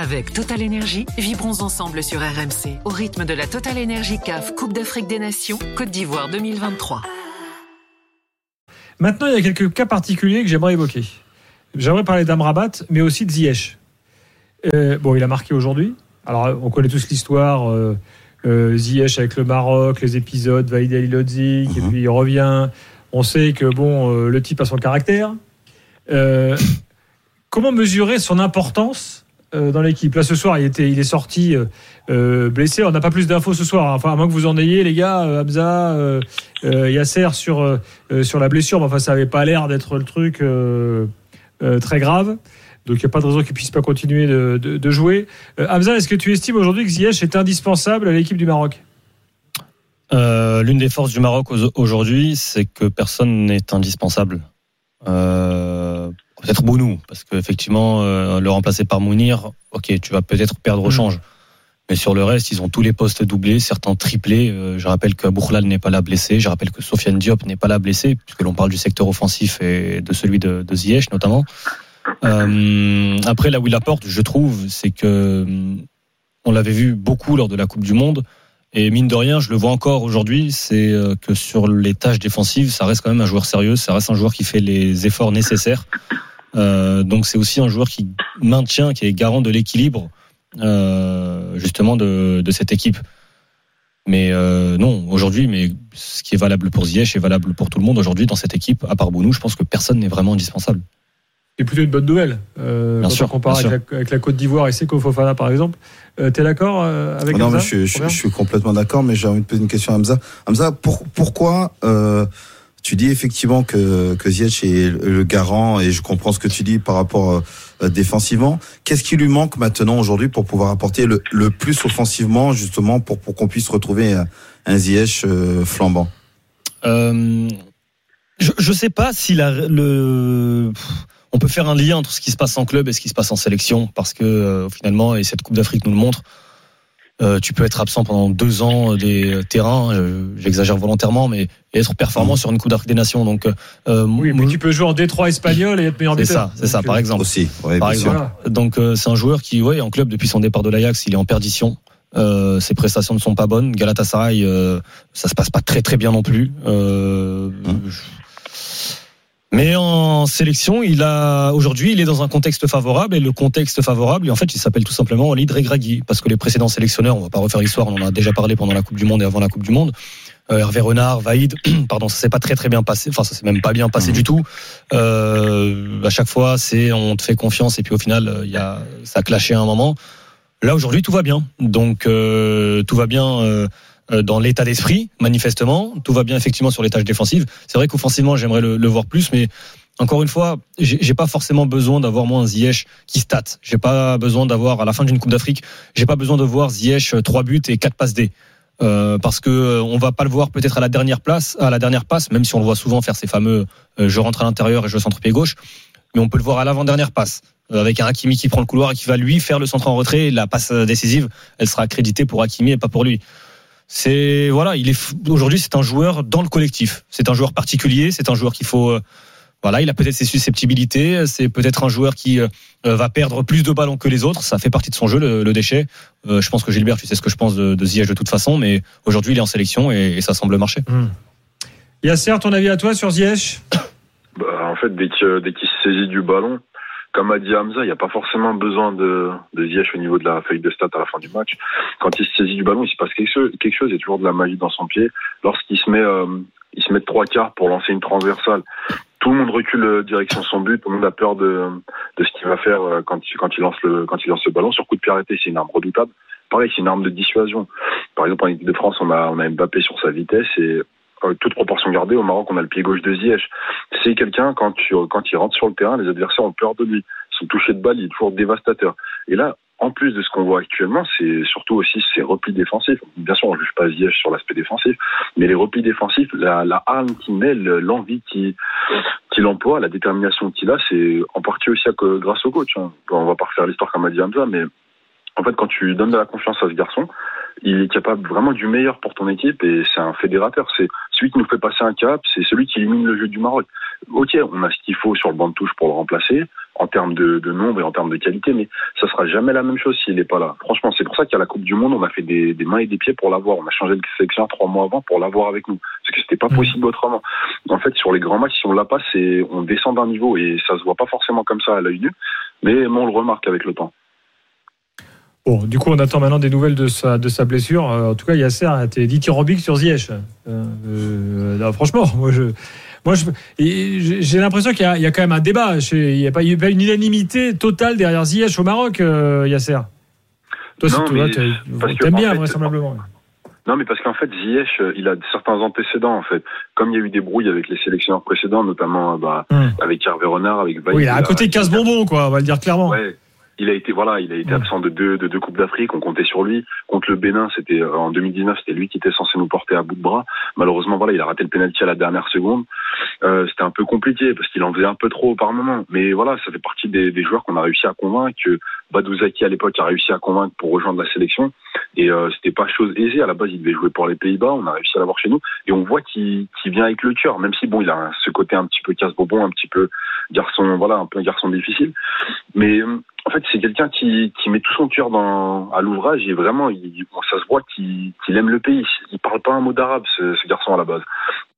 Avec Total Energy, vibrons ensemble sur RMC au rythme de la Total Energy CAF Coupe d'Afrique des Nations Côte d'Ivoire 2023. Maintenant, il y a quelques cas particuliers que j'aimerais évoquer. J'aimerais parler d'Amrabat, mais aussi de Ziyech. Euh, bon, il a marqué aujourd'hui. Alors, on connaît tous l'histoire. Euh, euh, Ziyech avec le Maroc, les épisodes, Vaïd Ali Lodzik, et puis il revient. On sait que bon, euh, le type a son caractère. Euh, comment mesurer son importance euh, dans l'équipe Là, ce soir, il, était, il est sorti euh, euh, blessé. On n'a pas plus d'infos ce soir. hein. Enfin, à moins que vous en ayez, les gars, euh, Hamza, Yasser sur, sur la blessure. Enfin, ça n'avait pas l'air d'être le truc très grave. Donc, il n'y a pas de raison qu'il puisse pas continuer de, de- de jouer. Hamza, est-ce que tu estimes aujourd'hui que Ziyech est indispensable à l'équipe du Maroc? L'une des forces du Maroc au- aujourd'hui, c'est que personne n'est indispensable. Euh, peut-être Bounou, parce qu'effectivement, euh, le remplacer par Mounir, ok, tu vas peut-être perdre au Mm. change. Mais sur le reste, ils ont tous les postes doublés, certains triplés. Euh, je rappelle que Bourlal n'est pas là blessé. Je rappelle que Sofiane Diop n'est pas là blessé, puisque l'on parle du secteur offensif et de celui de, de Ziyech notamment. Euh, après, là où il apporte, je trouve, c'est que hum, on l'avait vu beaucoup lors de la Coupe du Monde. Et mine de rien, je le vois encore aujourd'hui, c'est euh, que sur les tâches défensives, ça reste quand même un joueur sérieux, ça reste un joueur qui fait les efforts nécessaires. Euh, donc c'est aussi un joueur qui maintient, qui est garant de l'équilibre euh, justement de, de cette équipe. Mais euh, non, aujourd'hui, mais ce qui est valable pour Ziyech est valable pour tout le monde aujourd'hui dans cette équipe. À part Bounou, je pense que personne n'est vraiment indispensable. C'est plutôt une bonne nouvelle. Euh, Bien quand sûr, on compare bien avec la, avec la Côte d'Ivoire et Seko Fofana, par exemple. Euh, T'es d'accord avec non, Hamza mais je, suis- je, Robert je suis complètement d'accord, mais j'ai envie de poser une question à Hamza. Hamza, pour- pourquoi euh, tu dis effectivement que, que Ziyech est le garant, et je comprends ce que tu dis par rapport euh, euh, défensivement. Qu'est-ce qui lui manque maintenant aujourd'hui pour pouvoir apporter le, plus offensivement, justement, pour, pour qu'on puisse retrouver un, Ziyech euh, flambant? Je, je sais pas si on peut faire un lien entre ce qui se passe en club et ce qui se passe en sélection, parce que finalement, et cette Coupe d'Afrique nous le montre, euh, tu peux être absent pendant deux ans des terrains, euh, j'exagère volontairement, mais et être performant sur une Coupe d'Afrique des Nations. Donc, euh, Oui, mais moi- tu peux jouer en Détroit espagnol et être meilleur c'est buteur. ça, c'est ça, Donc, par euh, exemple. aussi ouais, Par exemple. Donc euh, c'est un joueur qui, ouais, en club depuis son départ de l'Ajax, il est en perdition. Euh, ses prestations ne sont pas bonnes. Galatasaray, euh, ça se passe pas très très bien non plus. Euh, je- Mais en sélection, il a aujourd'hui, il est dans un contexte favorable et le contexte favorable, en fait, il s'appelle tout simplement Walid Regragui parce que les précédents sélectionneurs, on va pas refaire l'histoire, on en a déjà parlé pendant la Coupe du Monde et avant la Coupe du Monde. Euh, Hervé Renard, Vaïd, pardon, ça s'est pas très très bien passé. Enfin, ça s'est même pas bien passé Mhm. du tout. Euh, à chaque fois, c'est on te fait confiance et puis au final, euh, il y a ça a clashé à un moment. Là aujourd'hui, tout va bien. Donc euh, tout va bien euh, dans l'état d'esprit, manifestement. Tout va bien effectivement sur les tâches défensives. C'est vrai qu'offensivement, j'aimerais le, le voir plus, mais encore une fois, j'ai pas forcément besoin d'avoir moi un Ziyech qui stat. J'ai pas besoin d'avoir à la fin d'une Coupe d'Afrique, j'ai pas besoin de voir Ziyech euh, trois buts et quatre passes D. Euh, parce que euh, on va pas le voir peut-être à la dernière place, à la dernière passe, même si on le voit souvent faire ces fameux euh, je rentre à l'intérieur et je centre pied gauche, mais on peut le voir à l'avant-dernière passe euh, avec un Hakimi qui prend le couloir et qui va lui faire le centre en retrait. Et la passe euh, décisive, elle sera accréditée pour Hakimi et pas pour lui. C'est voilà, il est aujourd'hui c'est un joueur dans le collectif. C'est un joueur particulier, c'est un joueur qu'il faut euh, voilà, il a peut-être ses susceptibilités, c'est peut-être un joueur qui euh, va perdre plus de ballons que les autres, ça fait partie de son jeu le, le déchet. Euh, je pense que Gilbert, tu sais ce que je pense de, de Ziyech de toute façon, mais aujourd'hui il est en sélection et, et ça semble marcher. Hmm. Yasser, ton avis à toi sur Ziyech? Bah, en fait, dès qu'il se saisit du ballon, comme a dit Hamza, il n'y a pas forcément besoin de, de Ziyech au niveau de la feuille de stats à la fin du match. Quand il se saisit du ballon, il se passe quelque chose, quelque chose il y a toujours de la magie dans son pied. Lorsqu'il se met, euh, il se met de trois quarts pour lancer une transversale, tout le monde recule euh, direction son but, tout le monde a peur de, de ce qu'il va faire euh, quand, il- quand, il lance le, quand il lance le ballon. Sur coup de pied arrêté, c'est une arme redoutable. Pareil, c'est une arme de dissuasion. Par exemple, en équipe de France, on a, on a Mbappé sur sa vitesse et euh, toute proportion gardée, au Maroc, on a le pied gauche de Ziyech. Quelqu'un, quand, tu, quand il rentre sur le terrain, les adversaires ont peur de lui. Son toucher de balle, il est toujours dévastateur. Et là, en plus de ce qu'on voit actuellement, c'est surtout aussi ses replis défensifs. Bien sûr, on ne juge pas Ziyech sur l'aspect défensif, mais les replis défensifs, la, la qu'il met, le- l'envie qu'il qu'il emploie, la détermination qu'il a, c'est en partie aussi à grâce au coach. Hein. On va pas refaire l'histoire comme a dit Hamza, mais en fait, quand tu donnes de la confiance à ce garçon, il est capable vraiment du meilleur pour ton équipe et c'est un fédérateur. C'est celui qui nous fait passer un cap, c'est celui qui élimine le jeu du Maroc. Ok, on a ce qu'il faut sur le banc de touche pour le remplacer en termes de, de, nombre et en termes de qualité, mais ça sera jamais la même chose s'il n'est pas là. Franchement, c'est pour ça qu'à la Coupe du Monde, on a fait des, des mains et des pieds pour l'avoir. On a changé de sélection trois mois avant pour l'avoir avec nous, parce que c'était pas Mmh. possible autrement. En fait, sur les grands matchs, si on l'a pas, c'est on descend d'un niveau et ça se voit pas forcément comme ça à l'œil nu, mais on le remarque avec le temps. Bon, du coup, on attend maintenant des nouvelles de sa, de sa blessure. Euh, en tout cas, Yasser a été dithyrambique sur Ziyech. Euh, euh, franchement, moi, je, moi, je, j'ai l'impression qu'il y, a- il y a quand même un débat. Il n'y a, pas a une unanimité totale derrière Ziyech au Maroc, euh, Yasser. Toi, Non, toi, mais t'as- parce que, bien, fait, vraisemblablement. Non, mais parce qu'en fait, Ziyech, euh, il a certains antécédents, en fait. Comme il y a eu des brouilles avec les sélectionneurs précédents, notamment bah, Hum. avec Hervé Renard, avec Vaïd, Oui, il a à côté casse-bonbon, quoi, on va le dire clairement. Ouais. Il a été voilà, il a été absent de deux de deux coupes d'Afrique. On comptait sur lui. Contre le Bénin, c'était euh, en 2019, c'était lui qui était censé nous porter à bout de bras. Malheureusement, voilà, il a raté le penalty à la dernière seconde. Euh, c'était un peu compliqué parce qu'il en faisait un peu trop par moment. Mais voilà, ça fait partie des, des joueurs qu'on a réussi à convaincre. Que Badouzaki à l'époque a réussi à convaincre pour rejoindre la sélection. Et euh, c'était pas chose aisée. À la base, il devait jouer pour les Pays-Bas. On a réussi à l'avoir chez nous. Et on voit qu'il vient avec le cœur, même si bon, il a ce côté un petit peu casse-bonbon, un petit peu garçon, voilà, un peu un garçon difficile. Mais euh, en fait, c'est quelqu'un qui, qui met tout son cœur dans, à l'ouvrage et vraiment, il, bon, ça se voit qu'il aime le pays. Il parle pas un mot d'arabe, ce, ce garçon à la base.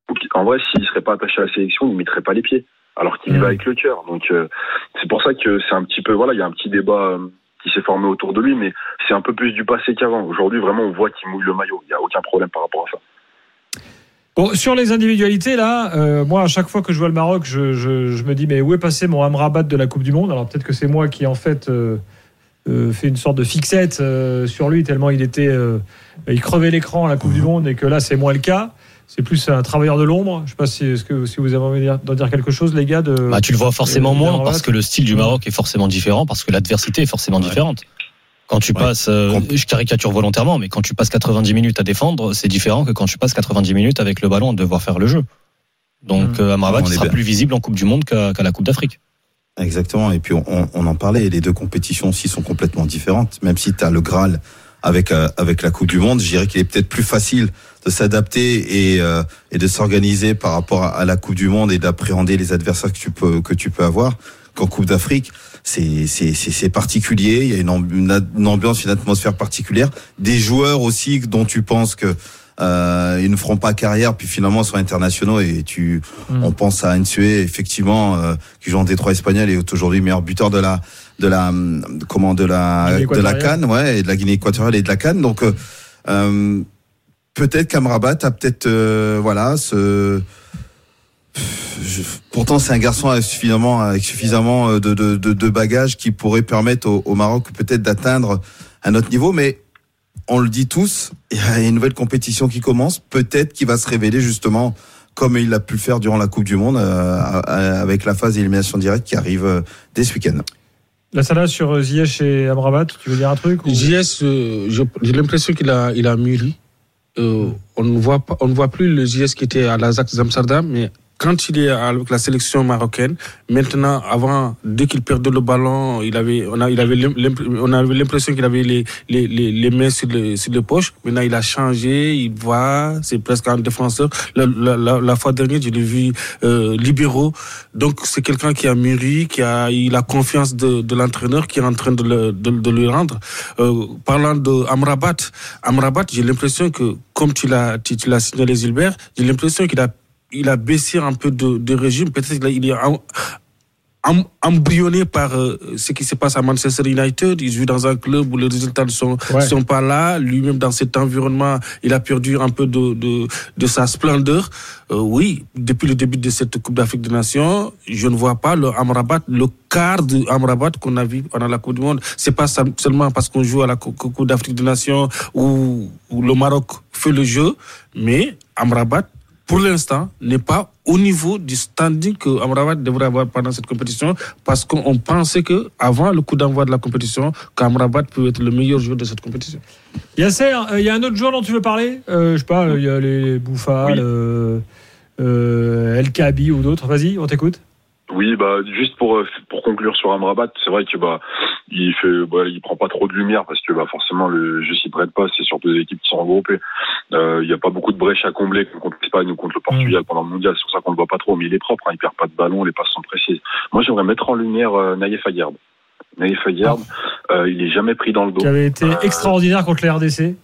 Donc, en vrai, s'il serait pas attaché à la sélection, il mettrait pas les pieds, alors qu'il y Mhm. va avec le cœur. Donc, euh, c'est pour ça que c'est un petit peu, voilà, il y a un petit débat euh, qui s'est formé autour de lui, mais c'est un peu plus du passé qu'avant. Aujourd'hui, vraiment, on voit qu'il mouille le maillot. Il y a aucun problème par rapport à ça. Bon, sur les individualités, là, euh, moi, à chaque fois que je vois le Maroc, je, je- je me dis, mais où est passé mon Amrabat de la Coupe du Monde? Alors peut-être que c'est moi qui, en fait, euh, euh, fait une sorte de fixette euh, sur lui, tellement il était. euh, il crevait l'écran à la Coupe du Monde et que là, c'est moins le cas. C'est plus un travailleur de l'ombre. Je ne sais pas si, est-ce que, si vous avez envie de dire- d'en dire quelque chose, les gars. De, Bah, tu le vois forcément moins parce que le style du Maroc est forcément différent, parce que l'adversité est forcément Ouais. différente. Quand tu Ouais. passes, euh, je caricature volontairement, mais quand tu passes 90 minutes à défendre, c'est différent que quand tu passes 90 minutes avec le ballon à devoir faire le jeu. Donc Mm. euh, Amrabat sera bien. plus visible en Coupe du Monde qu'à la Coupe d'Afrique. Exactement. Et puis on, on- on en parlait, les deux compétitions aussi sont complètement différentes. Même si tu as le Graal avec euh, avec la Coupe du Monde, je dirais qu'il est peut-être plus facile de s'adapter et euh, et de s'organiser par rapport à, à la Coupe du Monde et d'appréhender les adversaires que tu peux que tu peux avoir qu'en Coupe d'Afrique. C'est c'est c'est c'est particulier. Il y a une, ambiance, une atmosphère particulière. Des joueurs aussi dont tu penses que euh, ils ne feront pas carrière, puis finalement sont internationaux et tu Mm. on pense à Nsue, effectivement, euh, qui joue en Détroit espagnol et est aujourd'hui meilleur buteur de la de la comment de la de la. Cannes, ouais, et de la Guinée équatoriale et de la Cannes. Donc euh, euh, peut-être qu'Amrabat a peut-être euh, voilà ce je- pourtant c'est un garçon avec suffisamment avec suffisamment de de, de, de bagages qui pourrait permettre au, au Maroc peut-être d'atteindre un autre niveau, mais on le dit tous, il y a une nouvelle compétition qui commence, peut-être qu'il va se révéler justement comme il a pu le faire durant la Coupe du Monde euh, avec la phase d'élimination directe qui arrive euh, dès ce week-end. La salade sur euh, Ziyech et Amrabat, tu veux dire un truc ou- JS, euh, je- j'ai l'impression qu'il a, il a mûri. Euh, on ne voit pas, on ne voit plus le JS qui était à l'Ajax d'Amsterdam, mais quand il est avec la sélection marocaine, maintenant, avant, dès qu'il perdait le ballon, il avait, on a, il avait, on avait l'impression qu'il avait les, les, les, les mains sur les, sur les poches. Maintenant, il a changé, il voit, c'est presque un défenseur. La, la, la, la fois dernière, je l'ai vu euh, libéraux. Donc, c'est quelqu'un qui a mûri, qui a eu la confiance de, de l'entraîneur, qui est en train de le, de, de le rendre. Euh, parlant de Amrabat, Amrabat, j'ai l'impression que, comme tu l'as, tu, tu signalé, Gilbert, j'ai l'impression qu'il a il a baissé un peu de, de régime. Peut-être qu'il est embryonné par euh, ce qui se passe à Manchester United. Il joue dans un club où les résultats ne sont, Ouais. sont pas là. Lui-même, dans cet environnement, il a perdu un peu de, de, de sa splendeur. Euh, oui, depuis le début de cette Coupe d'Afrique des Nations, je ne vois pas le Amrabat, le quart de Amrabat qu'on a vu pendant la Coupe du Monde. C'est pas seulement parce qu'on joue à la Cou- Cou- Coupe d'Afrique des Nations où, où le Maroc fait le jeu, mais Amrabat, pour l'instant, n'est pas au niveau du standing que Amrabat devrait avoir pendant cette compétition, parce qu'on pensait que avant le coup d'envoi de la compétition, qu'Amrabat peut être le meilleur joueur de cette compétition. Yasser, euh, il y a un autre joueur dont tu veux parler? Euh, Je sais pas, il y a les Bouffal, Oui. euh, euh, El Kabi ou d'autres. Vas-y, on t'écoute. Oui, bah juste pour euh, pour conclure sur Amrabat, c'est vrai que bah il fait bah, il prend pas trop de lumière parce que bah forcément le jeu s'y prête pas, c'est surtout des équipes qui sont regroupées. Euh, Il n'y a pas beaucoup de brèches à combler contre l'Espagne ou contre le Portugal pendant le mondial. C'est pour ça qu'on le voit pas trop. Mais il est propre. Hein. Il perd pas de ballon. Les passes sont précises. Moi, j'aimerais mettre en lumière euh, Naïef Aguerd. Naïef Aguerd, euh, il est jamais pris dans le dos. Qui avait été Euh, extraordinaire contre les RDC.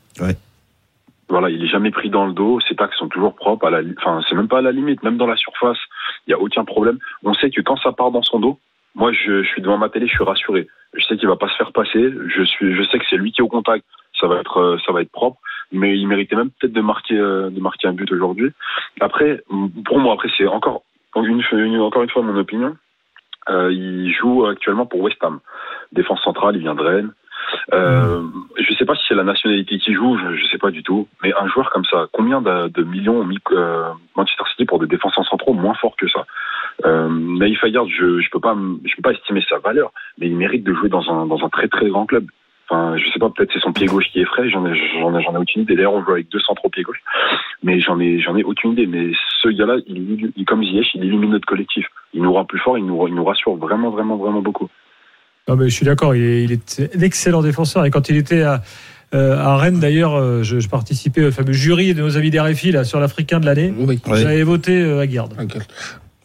Voilà, il est jamais pris dans le dos. Ses tacs sont toujours propres. À la, enfin, c'est même pas à la limite. Même dans la surface, il y a aucun problème. On sait que quand ça part dans son dos, moi, je, je suis devant ma télé, je suis rassuré. Je sais qu'il va pas se faire passer. Je suis, je sais que c'est lui qui est au contact. Ça va être, euh, ça va être propre. Mais il méritait même peut-être de marquer, euh, de marquer un but aujourd'hui. Après, pour moi, après, c'est encore une, une- encore une fois mon opinion. Euh, il joue actuellement pour West Ham. Défense centrale, il vient de Rennes. Euh, Je sais pas si c'est la nationalité qui joue, je, je sais pas du tout. Mais un joueur comme ça, combien de, millions ont mis euh, Manchester City pour des défenseurs centraux moins forts que ça? Euh, Naïf Aguerd, je je peux pas estimer sa valeur, mais il mérite de jouer dans un très très grand club. Enfin, je sais pas, peut-être c'est son pied gauche qui est frais, j'en ai aucune idée. D'ailleurs, on joue avec deux centraux pied gauche, mais j'en ai aucune idée. Mais ce gars-là, il, comme Ziyech, il illumine notre collectif. Il nous rend plus fort, il nous rassure vraiment vraiment vraiment beaucoup. Non, mais je suis d'accord, il est, il est un excellent défenseur. Et quand il était à, euh, à Rennes, d'ailleurs, euh, je, je participais au fameux jury de nos amis d'RFI là, sur l'Africain de l'année. Oui. J'avais voté euh, à. Ok.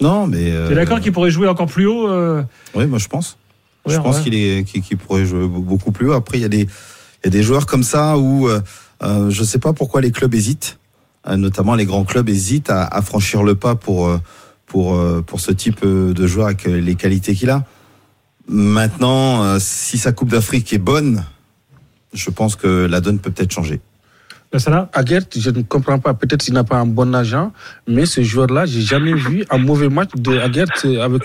Non, mais. euh, T'es d'accord qu'il pourrait jouer encore plus haut euh, Oui, moi je pense. ouais, je pense ouais. qu'il est qu'il qu'il pourrait jouer beaucoup plus haut. Après, il y a des il y a des joueurs comme ça où je sais pas pourquoi les clubs hésitent, notamment les grands clubs hésitent à, à franchir le pas pour pour pour ce type de joueur avec les qualités qu'il a. Maintenant, euh, si sa Coupe d'Afrique est bonne, je pense que la donne peut peut-être changer. Aguerd, je ne comprends pas. Peut-être qu'il n'a pas un bon agent, mais ce joueur-là, j'ai jamais vu un mauvais match de avec,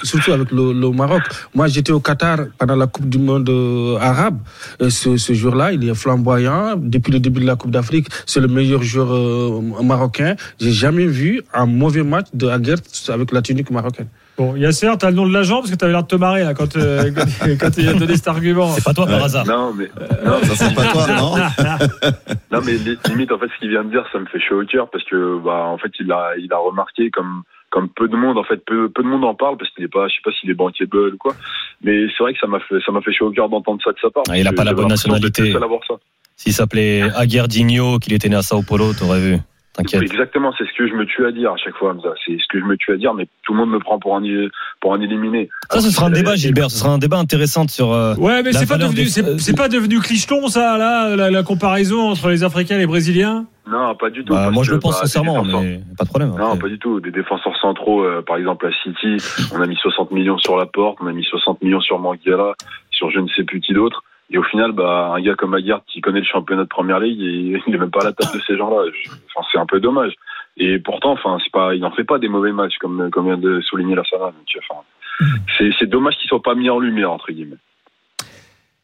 surtout avec le, le Maroc. Moi, j'étais au Qatar pendant la Coupe du Monde euh, arabe. Et ce, ce joueur-là, il est flamboyant. Depuis le début de la Coupe d'Afrique, c'est le meilleur joueur euh, marocain. J'ai jamais vu un mauvais match de Aguerd avec la tunique marocaine. Bon, Yasser, t'as le nom de l'agent parce que t'avais l'air de te marrer là, quand, euh, quand, il a donné cet argument. C'est pas toi par hasard. Non mais non, Ça c'est pas toi, non Non mais limite en fait ce qu'il vient de dire ça me fait chaud au cœur parce que bah en fait il a il a remarqué comme comme peu de monde en fait peu, peu de monde en parle parce qu'il est pas je sais pas s'il est bankable ou quoi mais c'est vrai que ça m'a fait ça m'a fait chaud au cœur d'entendre ça de sa part. Ah, il a parce pas la bonne nationalité. S'il s'appelait Aguerdinho, qu'il était né à Sao Paulo, t'aurais vu. T'inquiète. Exactement, c'est ce que je me tue à dire à chaque fois Hamza. C'est ce que je me tue à dire mais tout le monde me prend pour un pour un éliminé. Ça, ce sera un la débat. Gilbert. Ce sera un débat intéressant sur. euh, Ouais, mais c'est pas devenu, des- c'est c'est pas devenu clicheton ça là, la, la comparaison entre les Africains et les Brésiliens? Non, pas du tout. bah, moi, je que, le pense bah, des sincèrement, défenseurs- mais pas de problème. Non, Après. pas du tout. Des défenseurs centraux, euh, par exemple à City, on a mis 60 millions sur la porte, on a mis 60 millions sur Manguera, sur je ne sais plus qui d'autre. Et au final, bah, un gars comme Aguerd qui connaît le championnat de première ligue, il, il est même pas à la table de ces gens-là. Enfin, c'est un peu dommage. Et pourtant, enfin, c'est pas, il n'en fait pas des mauvais matchs comme, comme vient de souligner la Sana. Enfin, c'est, c'est dommage qu'ils soient pas mis en lumière entre guillemets.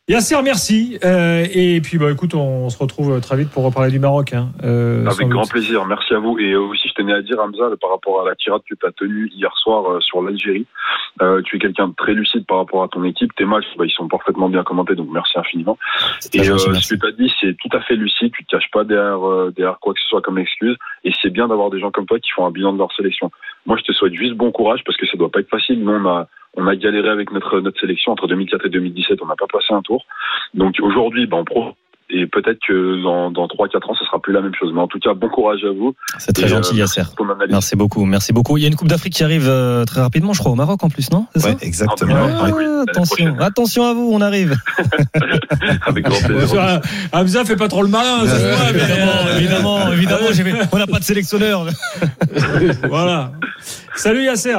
Yasser, merci. Euh, et puis, bah, écoute, on, se retrouve très vite pour reparler du Maroc. Hein, euh, Avec grand doute. plaisir, merci à vous. Et aussi, je tenais à dire, Hamza, par rapport à la tirade que tu as tenue hier soir euh, sur l'Algérie, euh, tu es quelqu'un de très lucide par rapport à ton équipe. Tes matchs, bah, ils sont parfaitement bien commentés, donc merci infiniment. Et euh, gentil, ce merci. que tu as dit, c'est tout à fait lucide, tu te caches pas derrière, euh, derrière quoi que ce soit comme excuse. Et c'est bien d'avoir des gens comme toi qui font un bilan de leur sélection. Moi, je te souhaite juste bon courage parce que ça doit pas être facile. Nous, on a, on a galéré avec notre, notre sélection entre 2004 et 2017. On n'a pas passé un tour. Donc aujourd'hui, bah, on pro. Et peut-être que dans, dans 3-4 ans, ce sera plus la même chose. Mais en tout cas, bon courage à vous. C'est très Et, gentil, euh, Yasser. merci beaucoup, merci beaucoup. Il y a une Coupe d'Afrique qui arrive euh, très rapidement, je crois, au Maroc en plus, non? Ça? exactement. Ah, Ah, oui, oui, attention, attention à vous, on arrive. Avec grand plaisir. ça, Hamza fait pas trop le malin. mais évidemment, évidemment, évidemment, on n'a pas de sélectionneur. voilà. Salut Yasser.